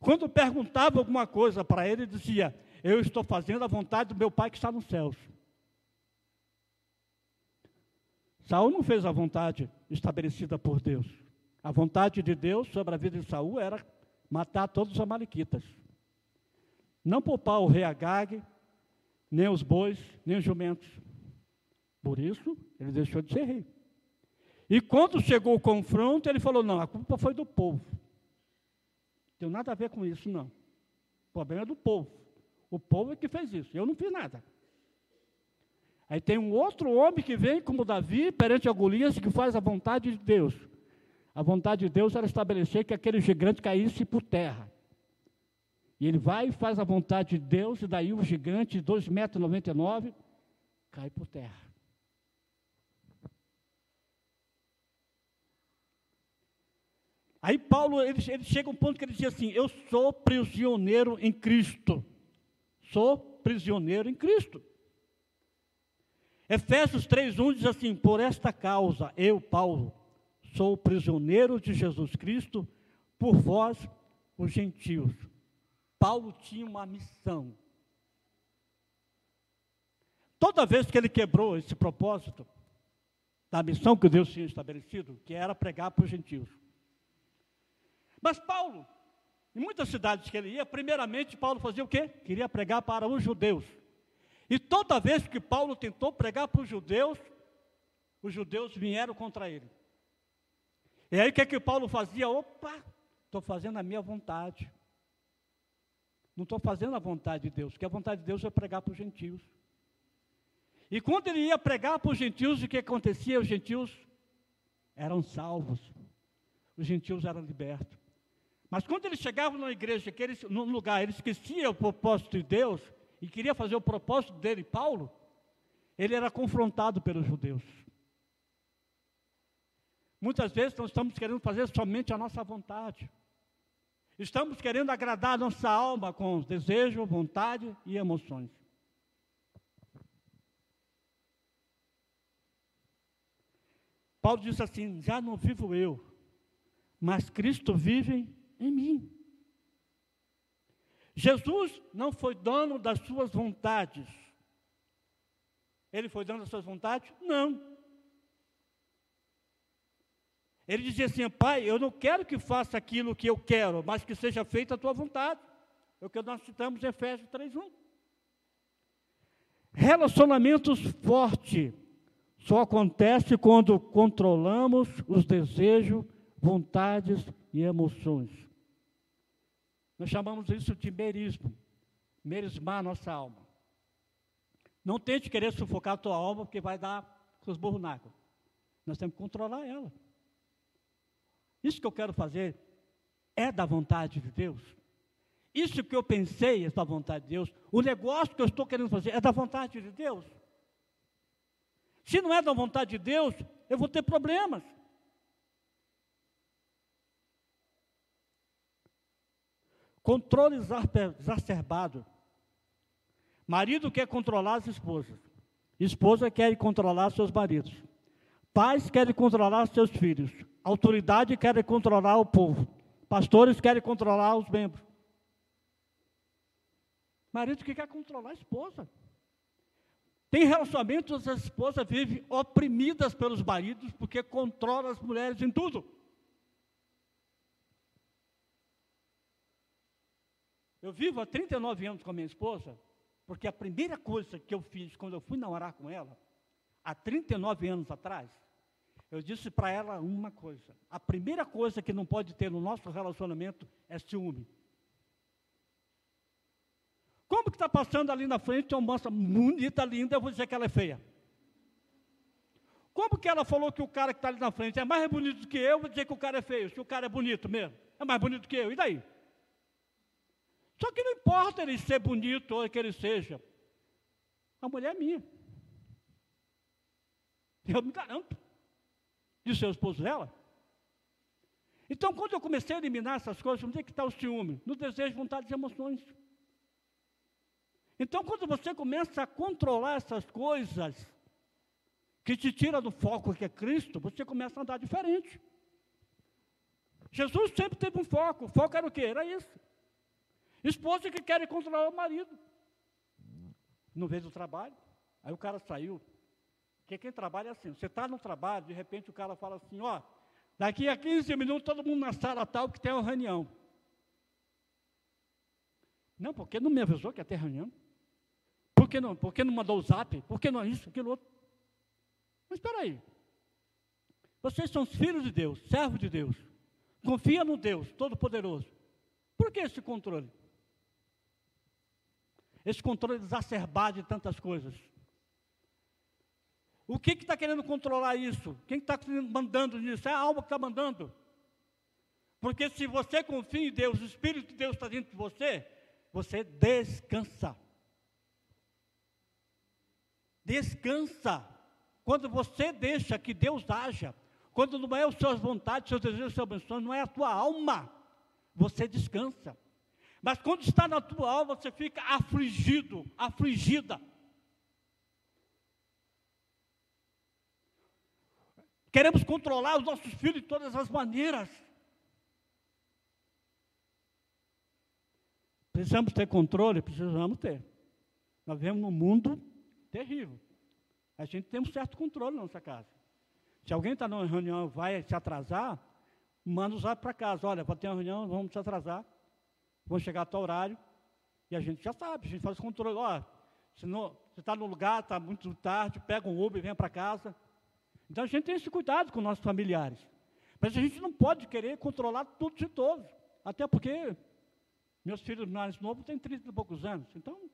Quando perguntava alguma coisa para ele, dizia, eu estou fazendo a vontade do meu pai que está nos céus. Saul não fez a vontade estabelecida por Deus. A vontade de Deus sobre a vida de Saul era matar todos os amalequitas. Não poupar o rei Agag, nem os bois, nem os jumentos. Por isso, ele deixou de ser rei. E quando chegou o confronto, ele falou: não, a culpa foi do povo. Não tem nada a ver com isso, não. O problema é do povo. O povo é que fez isso. Eu não fiz nada. Aí tem um outro homem que vem, como Davi, perante a Golias, que faz a vontade de Deus. A vontade de Deus era estabelecer que aquele gigante caísse por terra. E ele vai e faz a vontade de Deus, e daí o gigante, de 2,99 metros, cai por terra. Aí Paulo, ele, ele chega a um ponto que ele diz assim: Eu sou prisioneiro em Cristo. Sou prisioneiro em Cristo. Efésios 3,1 diz assim: Por esta causa, eu, Paulo, sou prisioneiro de Jesus Cristo, por vós, os gentios. Paulo tinha uma missão. Toda vez que ele quebrou esse propósito, da missão que Deus tinha estabelecido, que era pregar para os gentios, mas Paulo, em muitas cidades que ele ia, primeiramente Paulo fazia o quê? Queria pregar para os judeus. E toda vez que Paulo tentou pregar para os judeus, os judeus vieram contra ele. E aí o que é que Paulo fazia? Opa, estou fazendo a minha vontade. Não estou fazendo a vontade de Deus, porque a vontade de Deus é pregar para os gentios. E quando ele ia pregar para os gentios, o que acontecia? Os gentios eram salvos, os gentios eram libertos. Mas quando ele chegava numa igreja, que ele, num lugar, ele esquecia o propósito de Deus e queria fazer o propósito dele, Paulo, ele era confrontado pelos judeus. Muitas vezes nós estamos querendo fazer somente a nossa vontade. Estamos querendo agradar a nossa alma com desejo, vontade e emoções. Paulo diz assim: já não vivo eu, mas Cristo vive em mim. Jesus não foi dono das suas vontades. Ele foi dono das suas vontades? Não. Ele dizia assim: Pai, eu não quero que faça aquilo que eu quero, mas que seja feita a tua vontade. É o que nós citamos em Efésios 3:1. Relacionamentos fortes só acontece quando controlamos os desejos, vontades e emoções. Nós chamamos isso de merismo, merismar a nossa alma. Não tente querer sufocar a tua alma, porque vai dar seus burros na água. Nós temos que controlar ela. Isso que eu quero fazer é da vontade de Deus. Isso que eu pensei é da vontade de Deus. O negócio que eu estou querendo fazer é da vontade de Deus. Se não é da vontade de Deus, eu vou ter problemas. Controle exacerbado. Marido quer controlar as esposas. Esposa quer controlar seus maridos. Pais querem controlar seus filhos. Autoridade quer controlar o povo. Pastores querem controlar os membros. Marido que quer controlar a esposa. Tem relacionamentos, as esposas vivem oprimidas pelos maridos porque controlam as mulheres em tudo. Eu vivo há 39 anos com a minha esposa, porque a primeira coisa que eu fiz quando eu fui namorar com ela, há 39 anos atrás, eu disse para ela uma coisa: a primeira coisa que não pode ter no nosso relacionamento é ciúme. Como que está passando ali na frente uma moça bonita, linda, eu vou dizer que ela é feia? Como que ela falou que o cara que está ali na frente é mais bonito do que eu, eu vou dizer que o cara é feio, se o cara é bonito mesmo, é mais bonito que eu, e daí? Só que não importa ele ser bonito ou que ele seja, a mulher é minha. Eu me garanto de ser o esposo dela. Então, quando eu comecei a eliminar essas coisas, onde é que está o ciúme? No desejo, vontade e emoções. Então, quando você começa a controlar essas coisas, que te tira do foco que é Cristo, você começa a andar diferente. Jesus sempre teve um foco. O foco era o quê? Era isso. Esposa que quer controlar o marido. No vez do trabalho. Aí o cara saiu. Porque quem trabalha é assim. Você está no trabalho, de repente o cara fala assim, ó, daqui a 15 minutos todo mundo na sala tal que tem uma reunião. Não, porque não me avisou que ia ter reunião? Por que não? Por que não mandou o zap? Por que não isso, aquilo outro? Mas espera aí. Vocês são filhos de Deus, servos de Deus. Confia no Deus Todo-Poderoso. Por que esse controle? Esse controle exacerbado de tantas coisas. O que está que querendo controlar isso? Quem está mandando nisso? É a alma que está mandando. Porque se você confia em Deus, o Espírito de Deus está dentro de você, você descansa. Descansa. Quando você deixa que Deus haja, quando não é as suas vontades, seus desejos, seus bênçãos, não é a tua alma, você descansa. Mas quando está na tua alma, você fica afligido, afligida. Queremos controlar os nossos filhos de todas as maneiras. Precisamos ter controle? Precisamos ter. Nós vivemos num mundo terrível. A gente tem um certo controle na nossa casa. Se alguém está numa reunião vai se atrasar, manda usar para casa. Olha, para ter uma reunião, vamos se atrasar. Vamos chegar até o horário. E a gente já sabe, a gente faz controle. Ó, se você está no lugar, está muito tarde, pega um Uber e vem para casa. Então a gente tem esse cuidado com nossos familiares. Mas a gente não pode querer controlar tudo de todos. Até porque meus filhos mais novos têm 30 e poucos anos. Então,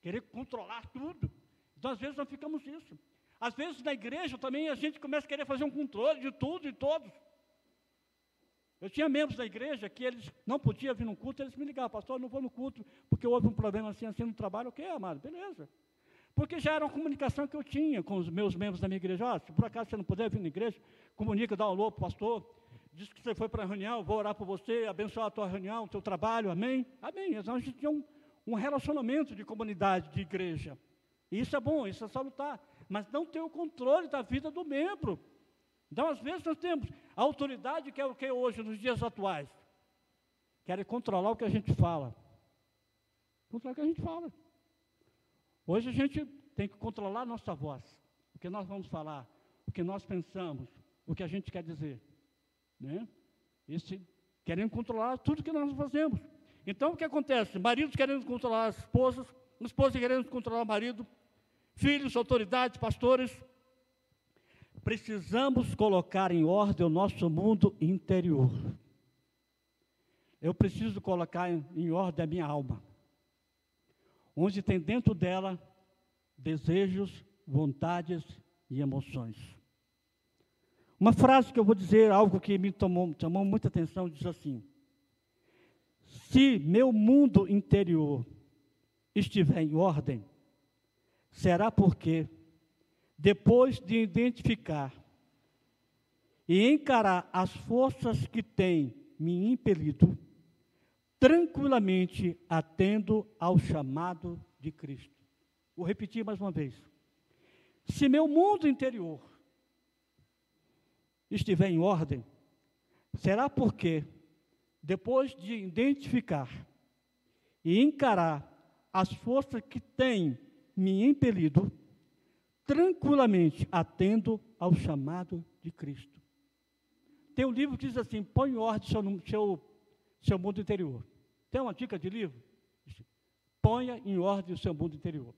querer controlar tudo. Então, às vezes, nós ficamos isso. Às vezes, na igreja também, a gente começa a querer fazer um controle de tudo e todos. Eu tinha membros da igreja que eles não podiam vir no culto, eles me ligavam, pastor, não vou no culto, porque houve um problema assim, assim no trabalho. Ok, amado, beleza. Porque já era uma comunicação que eu tinha com os meus membros da minha igreja. Ah, se por acaso você não puder vir na igreja, comunica, dá um alô para o pastor, diz que você foi para a reunião, vou orar por você, abençoar a tua reunião, o teu trabalho, amém? Amém. Então a gente tinha um, um relacionamento de comunidade, de igreja. E isso é bom, isso é salutar. Mas não ter o controle da vida do membro. Então, às vezes, nós temos a autoridade que é o que hoje, nos dias atuais? Querem controlar o que a gente fala. Controlar o que a gente fala. Hoje a gente tem que controlar a nossa voz. O que nós vamos falar, o que nós pensamos, o que a gente quer dizer. Né? Esse, querendo controlar tudo que nós fazemos. Então, o que acontece? Maridos querendo controlar as esposas, esposas querendo controlar o marido, filhos, autoridades, pastores. Precisamos colocar em ordem o nosso mundo interior. Eu preciso colocar em ordem a minha alma, onde tem dentro dela desejos, vontades e emoções. Uma frase que eu vou dizer, algo que me tomou, chamou muita atenção, diz assim: Se meu mundo interior estiver em ordem, será porque, depois de identificar e encarar as forças que têm me impelido, tranquilamente atendo ao chamado de Cristo. Vou repetir mais uma vez. Se meu mundo interior estiver em ordem, será porque, depois de identificar e encarar as forças que têm me impelido, tranquilamente atendo ao chamado de Cristo. Tem um livro que diz assim: põe em ordem seu, seu, seu mundo interior. Tem uma dica de livro? Ponha em ordem o seu mundo interior.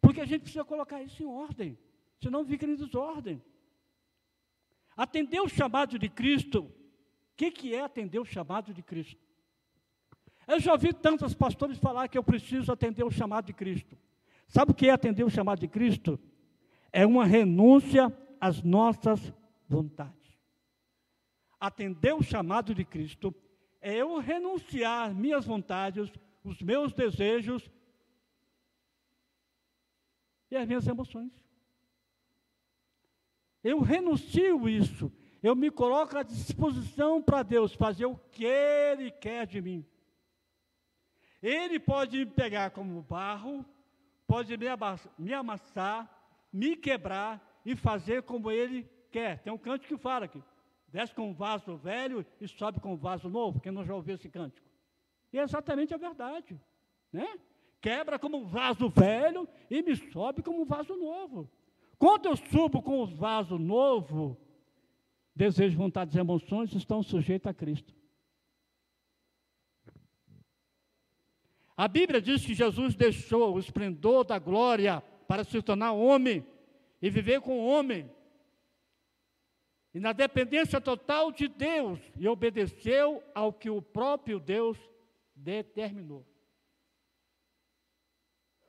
Por Porque a gente precisa colocar isso em ordem, senão fica em desordem. Atender o chamado de Cristo, o que, que é atender o chamado de Cristo? Eu já ouvi tantos pastores falar que eu preciso atender o chamado de Cristo. Sabe o que é atender o chamado de Cristo? É uma renúncia às nossas vontades. Atender o chamado de Cristo é eu renunciar minhas vontades, os meus desejos e as minhas emoções. Eu renuncio isso, eu me coloco à disposição para Deus fazer o que Ele quer de mim. Ele pode me pegar como barro, pode me amassar, me quebrar e fazer como Ele quer. Tem um cântico que fala aqui: desce com um vaso velho e sobe com um vaso novo. Quem não já ouviu esse cântico? E é exatamente a verdade, né? Quebra como um vaso velho e me sobe como um vaso novo. Quando eu subo com o vaso novo, desejo, vontades e emoções estão sujeitos a Cristo. A Bíblia diz que Jesus deixou o esplendor da glória para se tornar homem e viver com o homem. E na dependência total de Deus, e obedeceu ao que o próprio Deus determinou.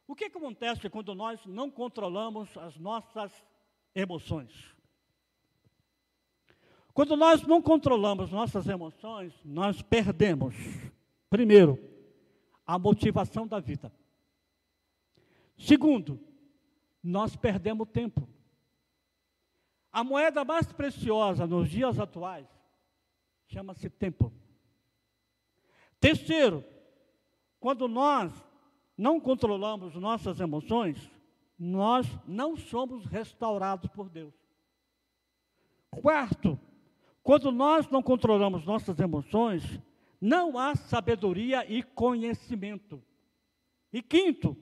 O que, que acontece quando nós não controlamos as nossas emoções? Quando nós não controlamos nossas emoções, nós perdemos, primeiro, a motivação da vida. Segundo, nós perdemos tempo. A moeda mais preciosa nos dias atuais chama-se tempo. Terceiro, quando nós não controlamos nossas emoções, nós não somos restaurados por Deus. Quarto, quando nós não controlamos nossas emoções, não há sabedoria e conhecimento. E quinto,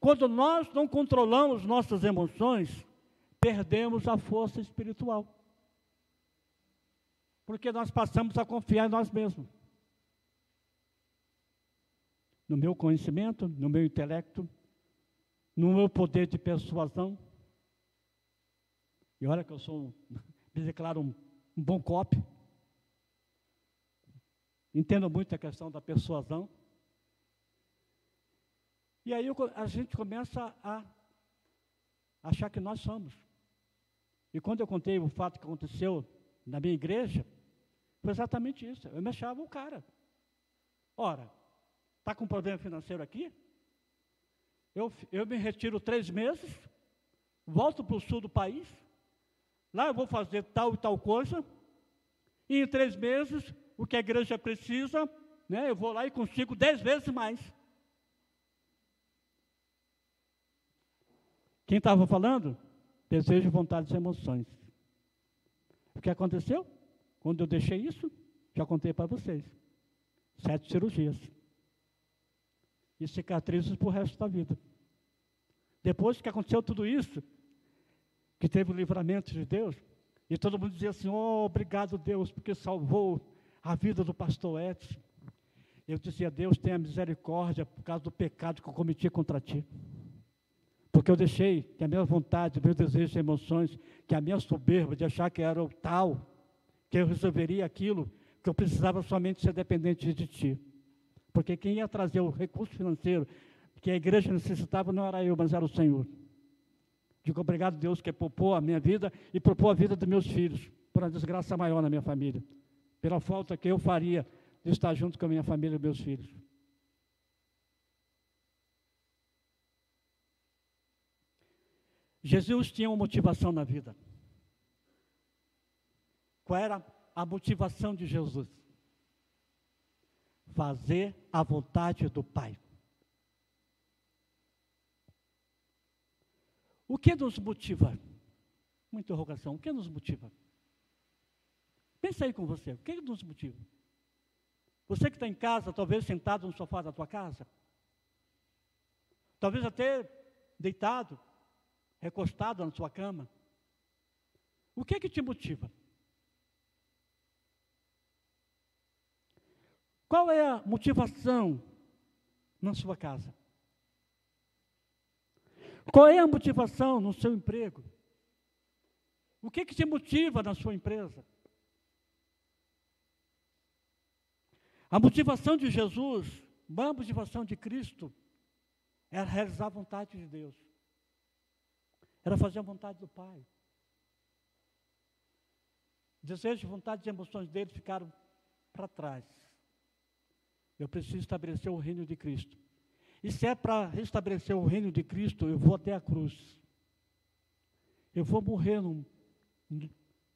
quando nós não controlamos nossas emoções, perdemos a força espiritual. Porque nós passamos a confiar em nós mesmos no meu conhecimento, no meu intelecto, no meu poder de persuasão. E olha que eu sou, me declaro um, um bom copy. Entendo muito a questão da persuasão. E aí a gente começa a achar que nós somos. E quando eu contei o fato que aconteceu na minha igreja, foi exatamente isso. Eu me achava o cara. Ora, Está com problema financeiro aqui? Eu, eu me retiro três meses, volto para o sul do país, lá eu vou fazer tal e tal coisa, e em três meses, o que a igreja precisa, né, eu vou lá e consigo dez vezes mais. Quem estava falando? Desejo, vontades e emoções. O que aconteceu? Quando eu deixei isso, já contei para vocês. Sete cirurgias e cicatrizes para o resto da vida. Depois que aconteceu tudo isso, que teve o livramento de Deus, e todo mundo dizia assim: oh, obrigado, Deus, porque salvou a vida do pastor Edson. Eu dizia: Deus tenha misericórdia por causa do pecado que eu cometi contra ti. Porque eu deixei que a minha vontade, meus desejos e emoções, que a minha soberba de achar que era o tal, que eu resolveria aquilo, que eu precisava somente ser dependente de ti. Porque quem ia trazer o recurso financeiro que a igreja necessitava não era eu, mas era o Senhor. Digo obrigado, Deus, que poupou a minha vida e poupou a vida dos meus filhos, por uma desgraça maior na minha família. Pela falta que eu faria de estar junto com a minha família e meus filhos. Jesus tinha uma motivação na vida. Qual era a motivação de Jesus? fazer a vontade do Pai. O que nos motiva? Uma interrogação. O que nos motiva? Pensa aí com você. O que nos motiva? Você que está em casa, talvez sentado no sofá da tua casa. Talvez até deitado, recostado na sua cama. O que é que te motiva? Qual é a motivação na sua casa? Qual é a motivação no seu emprego? O que, que te motiva na sua empresa? A motivação de Jesus, a motivação de Cristo, era realizar a vontade de Deus. Era fazer a vontade do Pai. Desejo, vontade e emoções dele ficaram para trás. Eu preciso estabelecer o reino de Cristo. E se é para restabelecer o reino de Cristo, eu vou até a cruz. Eu vou morrer no,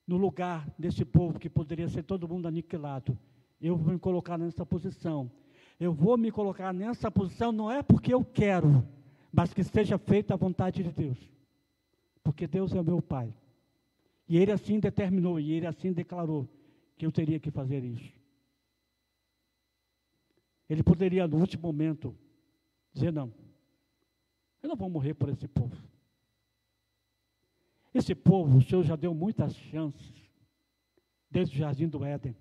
no lugar desse povo que poderia ser todo mundo aniquilado. Eu vou me colocar nessa posição. Eu vou me colocar nessa posição não é porque eu quero, mas que seja feita a vontade de Deus. Porque Deus é o meu Pai. E Ele assim determinou, e Ele assim declarou que eu teria que fazer isso. Ele poderia, no último momento, dizer: Não, eu não vou morrer por esse povo. Esse povo, o Senhor já deu muitas chances, desde o jardim do Éden,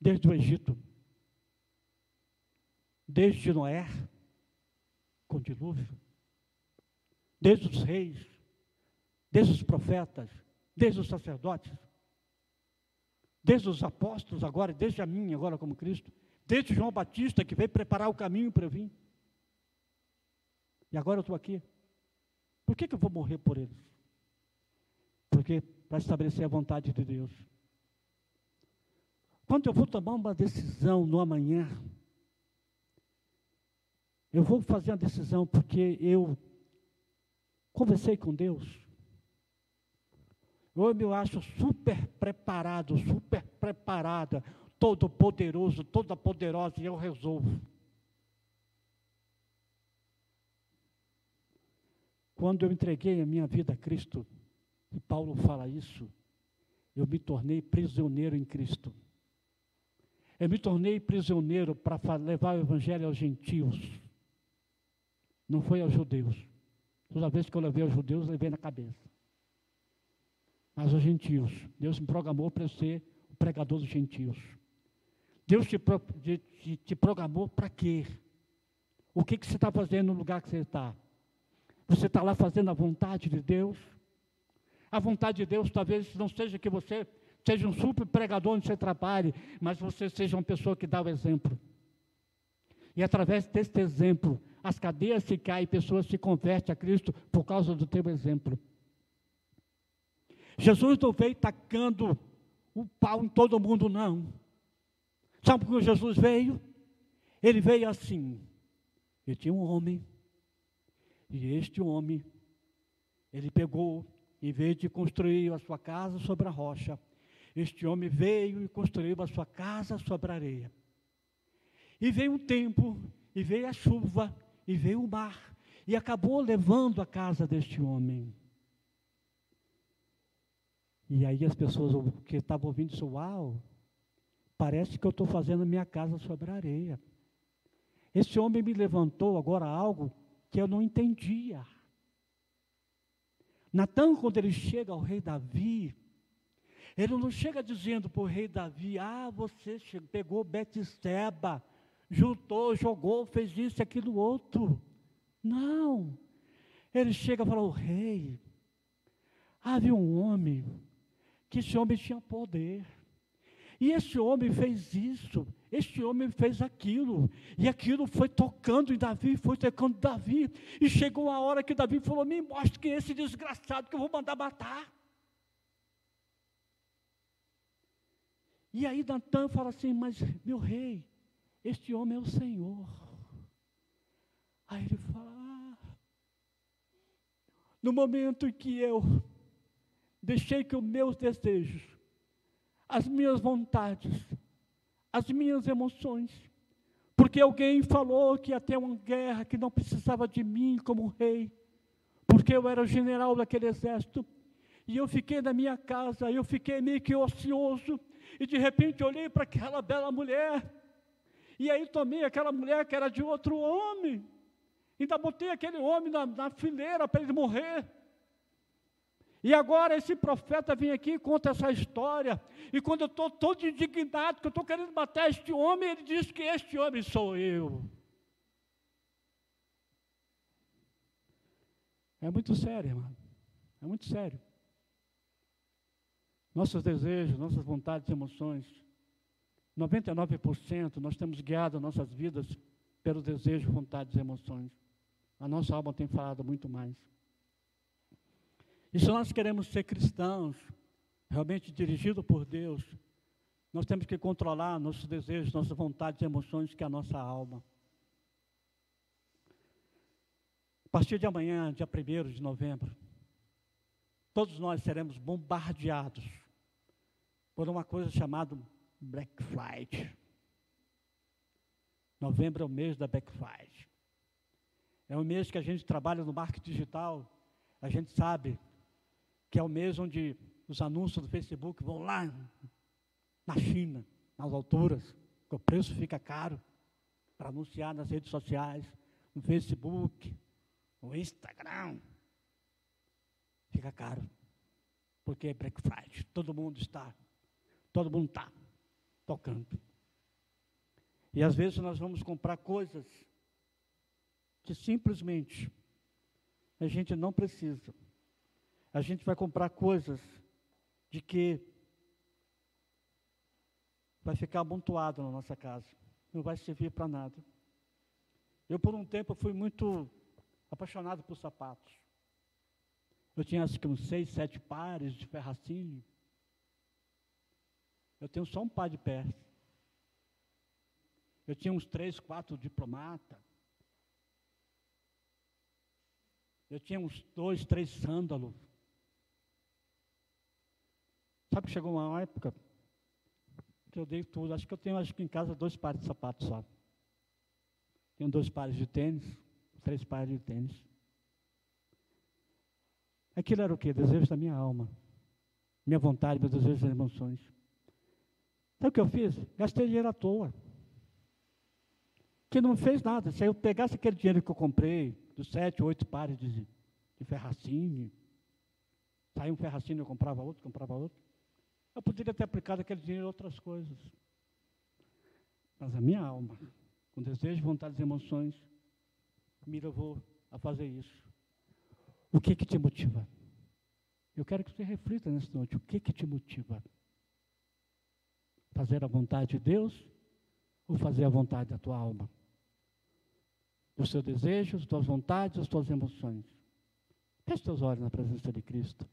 desde o Egito, desde Noé, com dilúvio, desde os reis, desde os profetas, desde os sacerdotes, desde os apóstolos agora, desde a mim agora como Cristo, desde João Batista que veio preparar o caminho para eu vir. E agora eu estou aqui. Por que, que eu vou morrer por eles? Porque para estabelecer a vontade de Deus. Quando eu vou tomar uma decisão no amanhã, eu vou fazer a decisão porque eu conversei com Deus. Eu me acho super preparado, super preparada, todo poderoso, toda poderosa, e eu resolvo. Quando eu entreguei a minha vida a Cristo, e Paulo fala isso, eu me tornei prisioneiro em Cristo. Eu me tornei prisioneiro para levar o Evangelho aos gentios. Não foi aos judeus. Toda vez que eu levei aos judeus, levei na cabeça. Mas aos gentios. Deus me programou para ser o pregador dos gentios. Deus te, te, te programou para quê? O que, que você está fazendo no lugar que você está? Você está lá fazendo a vontade de Deus? A vontade de Deus talvez não seja que você seja um super pregador onde você trabalhe, mas você seja uma pessoa que dá o exemplo. E através desse exemplo, as cadeias se caem, pessoas se convertem a Cristo por causa do teu exemplo. Jesus não veio tacando o pau em todo mundo, não. Sabe que Jesus veio? Ele veio assim. Ele tinha um homem, e este homem, ele pegou, em vez de construir a sua casa sobre a rocha, este homem veio e construiu a sua casa sobre a areia. E veio um tempo, e veio a chuva, e veio o mar, e acabou levando a casa deste homem. E aí as pessoas que estavam ouvindo isso, uau, parece que eu estou fazendo minha casa sobre a areia. Esse homem me levantou agora algo que eu não entendia. Natan, quando ele chega ao rei Davi, ele não chega dizendo para o rei Davi, ah, você pegou Betseba, juntou, jogou, fez isso, aquilo, outro. Não. Ele chega e fala, o rei, havia um homem, que esse homem tinha poder. E esse homem fez isso, este homem fez aquilo, e aquilo foi tocando em Davi, foi tocando Davi, e chegou a hora que Davi falou: Me mostre que é esse desgraçado que eu vou mandar matar. E aí Natan fala assim: Mas meu rei, este homem é o Senhor. Aí ele fala: ah, No momento em que eu deixei que os meus desejos, as minhas vontades, as minhas emoções, porque alguém falou que ia ter uma guerra que não precisava de mim como rei, porque eu era general daquele exército, e eu fiquei na minha casa, eu fiquei meio que ocioso, e de repente olhei para aquela bela mulher, e aí tomei aquela mulher que era de outro homem, ainda botei aquele homem na, na fileira para ele morrer. E agora esse profeta vem aqui e conta essa história. E quando eu estou todo indignado, que eu estou querendo matar este homem, ele diz que este homem sou eu. É muito sério, irmão. É muito sério. Nossos desejos, nossas vontades e emoções, 99% nós temos guiado nossas vidas pelo desejo, vontades e emoções. A nossa alma tem falado muito mais. E se nós queremos ser cristãos, realmente dirigidos por Deus, nós temos que controlar nossos desejos, nossas vontades e emoções, que é a nossa alma. A partir de amanhã, dia 1 de novembro, todos nós seremos bombardeados por uma coisa chamada Black Friday. Novembro é o mês da Black Friday. É o mês que a gente trabalha no marketing digital. A gente sabe que é o mês onde os anúncios do Facebook vão lá na China, nas alturas, que o preço fica caro para anunciar nas redes sociais, no Facebook, no Instagram. Fica caro. Porque é Black Friday. Todo mundo está, todo mundo está tocando. E às vezes nós vamos comprar coisas que simplesmente a gente não precisa. A gente vai comprar coisas de que vai ficar amontoado na nossa casa. Não vai servir para nada. Eu, por um tempo, fui muito apaixonado por sapatos. Eu tinha acho que uns seis, sete pares de ferracine. Eu tenho só um par de pés. Eu tinha uns três, quatro diplomata. Eu tinha uns dois, três sândalos. Sabe que chegou uma época que eu dei tudo. Acho que eu tenho acho que em casa dois pares de sapatos só. Tenho dois pares de tênis, três pares de tênis. Aquilo era o quê? Desejo da minha alma. Minha vontade, meus desejos e emoções. Sabe o que eu fiz? Gastei dinheiro à toa que não fez nada. Se eu pegasse aquele dinheiro que eu comprei, dos sete, oito pares de, de ferracine, saiu um ferracine, eu comprava outro, comprava outro, eu poderia ter aplicado aquele dinheiro em outras coisas. Mas a minha alma, com desejos, vontades e emoções, me levou a fazer isso. O que que te motiva? Eu quero que você reflita nessa noite. O que que te motiva? Fazer a vontade de Deus ou fazer a vontade da tua alma? Dos seus desejos, das tuas vontades, das tuas emoções. Feche teus olhos na presença de Cristo.